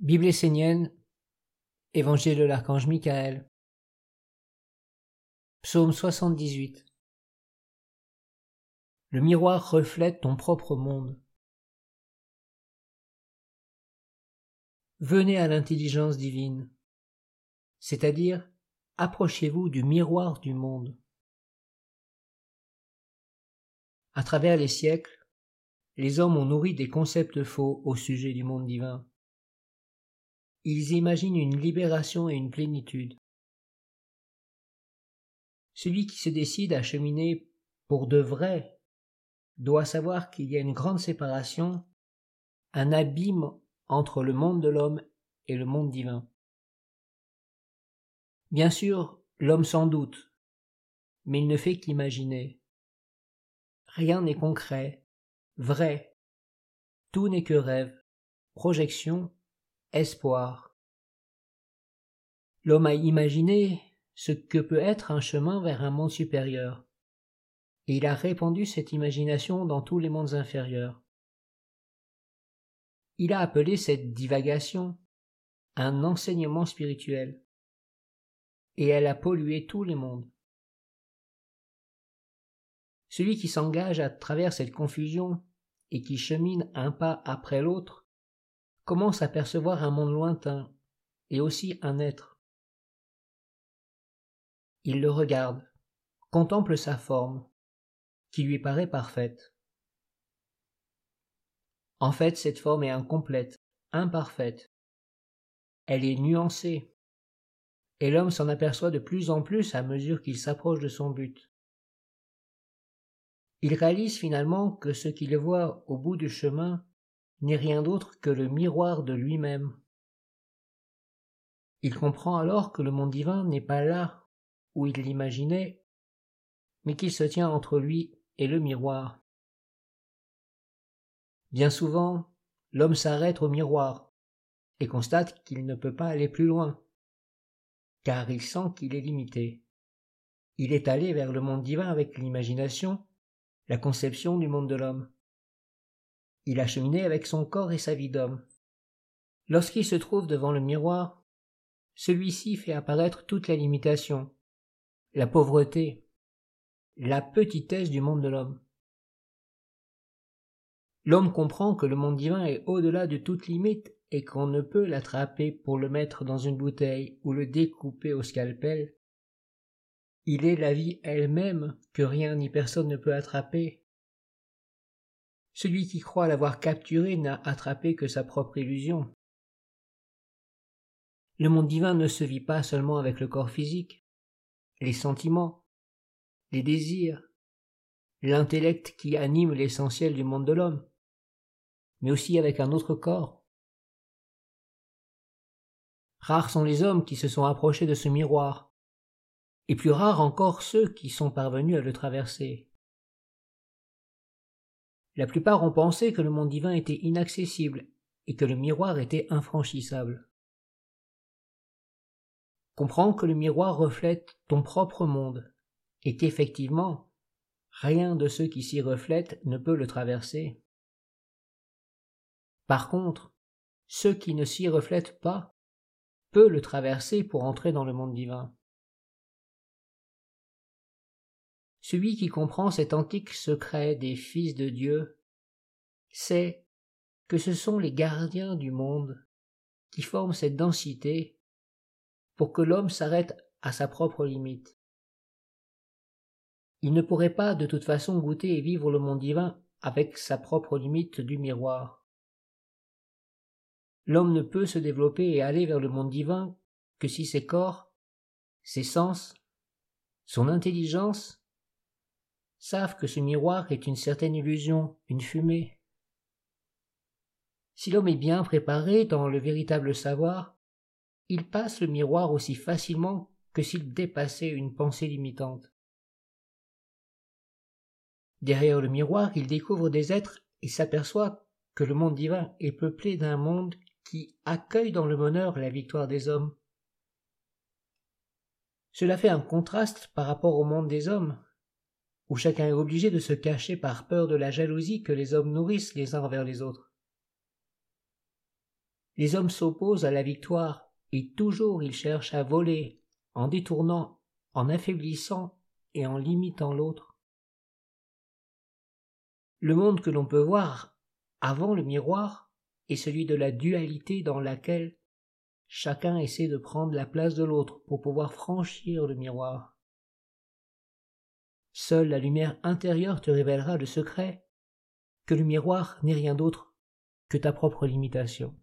Bible essénienne, Évangile de l'archange Michael, Psaume 78. Le miroir reflète ton propre monde. Venez à l'intelligence divine, c'est-à-dire approchez-vous du miroir du monde. À travers les siècles, les hommes ont nourri des concepts faux au sujet du monde divin ils imaginent une libération et une plénitude. Celui qui se décide à cheminer pour de vrai doit savoir qu'il y a une grande séparation, un abîme entre le monde de l'homme et le monde divin. Bien sûr, l'homme s'en doute, mais il ne fait qu'imaginer. Rien n'est concret, vrai, tout n'est que rêve, projection espoir. L'homme a imaginé ce que peut être un chemin vers un monde supérieur, et il a répandu cette imagination dans tous les mondes inférieurs. Il a appelé cette divagation un enseignement spirituel, et elle a pollué tous les mondes. Celui qui s'engage à travers cette confusion et qui chemine un pas après l'autre commence à percevoir un monde lointain et aussi un être. Il le regarde, contemple sa forme, qui lui paraît parfaite. En fait, cette forme est incomplète, imparfaite. Elle est nuancée, et l'homme s'en aperçoit de plus en plus à mesure qu'il s'approche de son but. Il réalise finalement que ce qu'il voit au bout du chemin n'est rien d'autre que le miroir de lui-même. Il comprend alors que le monde divin n'est pas là où il l'imaginait, mais qu'il se tient entre lui et le miroir. Bien souvent, l'homme s'arrête au miroir et constate qu'il ne peut pas aller plus loin, car il sent qu'il est limité. Il est allé vers le monde divin avec l'imagination, la conception du monde de l'homme. Il a cheminé avec son corps et sa vie d'homme. Lorsqu'il se trouve devant le miroir, celui-ci fait apparaître toute la limitation, la pauvreté, la petitesse du monde de l'homme. L'homme comprend que le monde divin est au-delà de toute limite et qu'on ne peut l'attraper pour le mettre dans une bouteille ou le découper au scalpel. Il est la vie elle-même que rien ni personne ne peut attraper celui qui croit l'avoir capturé n'a attrapé que sa propre illusion. Le monde divin ne se vit pas seulement avec le corps physique, les sentiments, les désirs, l'intellect qui anime l'essentiel du monde de l'homme, mais aussi avec un autre corps. Rares sont les hommes qui se sont approchés de ce miroir, et plus rares encore ceux qui sont parvenus à le traverser. La plupart ont pensé que le monde divin était inaccessible et que le miroir était infranchissable. Comprends que le miroir reflète ton propre monde et qu'effectivement, rien de ceux qui s'y reflètent ne peut le traverser. Par contre, ceux qui ne s'y reflètent pas peuvent le traverser pour entrer dans le monde divin. Celui qui comprend cet antique secret des fils de Dieu sait que ce sont les gardiens du monde qui forment cette densité pour que l'homme s'arrête à sa propre limite. Il ne pourrait pas de toute façon goûter et vivre le monde divin avec sa propre limite du miroir. L'homme ne peut se développer et aller vers le monde divin que si ses corps, ses sens, son intelligence savent que ce miroir est une certaine illusion, une fumée. Si l'homme est bien préparé dans le véritable savoir, il passe le miroir aussi facilement que s'il dépassait une pensée limitante. Derrière le miroir, il découvre des êtres et s'aperçoit que le monde divin est peuplé d'un monde qui accueille dans le bonheur la victoire des hommes. Cela fait un contraste par rapport au monde des hommes, où chacun est obligé de se cacher par peur de la jalousie que les hommes nourrissent les uns envers les autres. Les hommes s'opposent à la victoire, et toujours ils cherchent à voler, en détournant, en affaiblissant et en limitant l'autre. Le monde que l'on peut voir avant le miroir est celui de la dualité dans laquelle chacun essaie de prendre la place de l'autre pour pouvoir franchir le miroir. Seule la lumière intérieure te révélera le secret que le miroir n'est rien d'autre que ta propre limitation.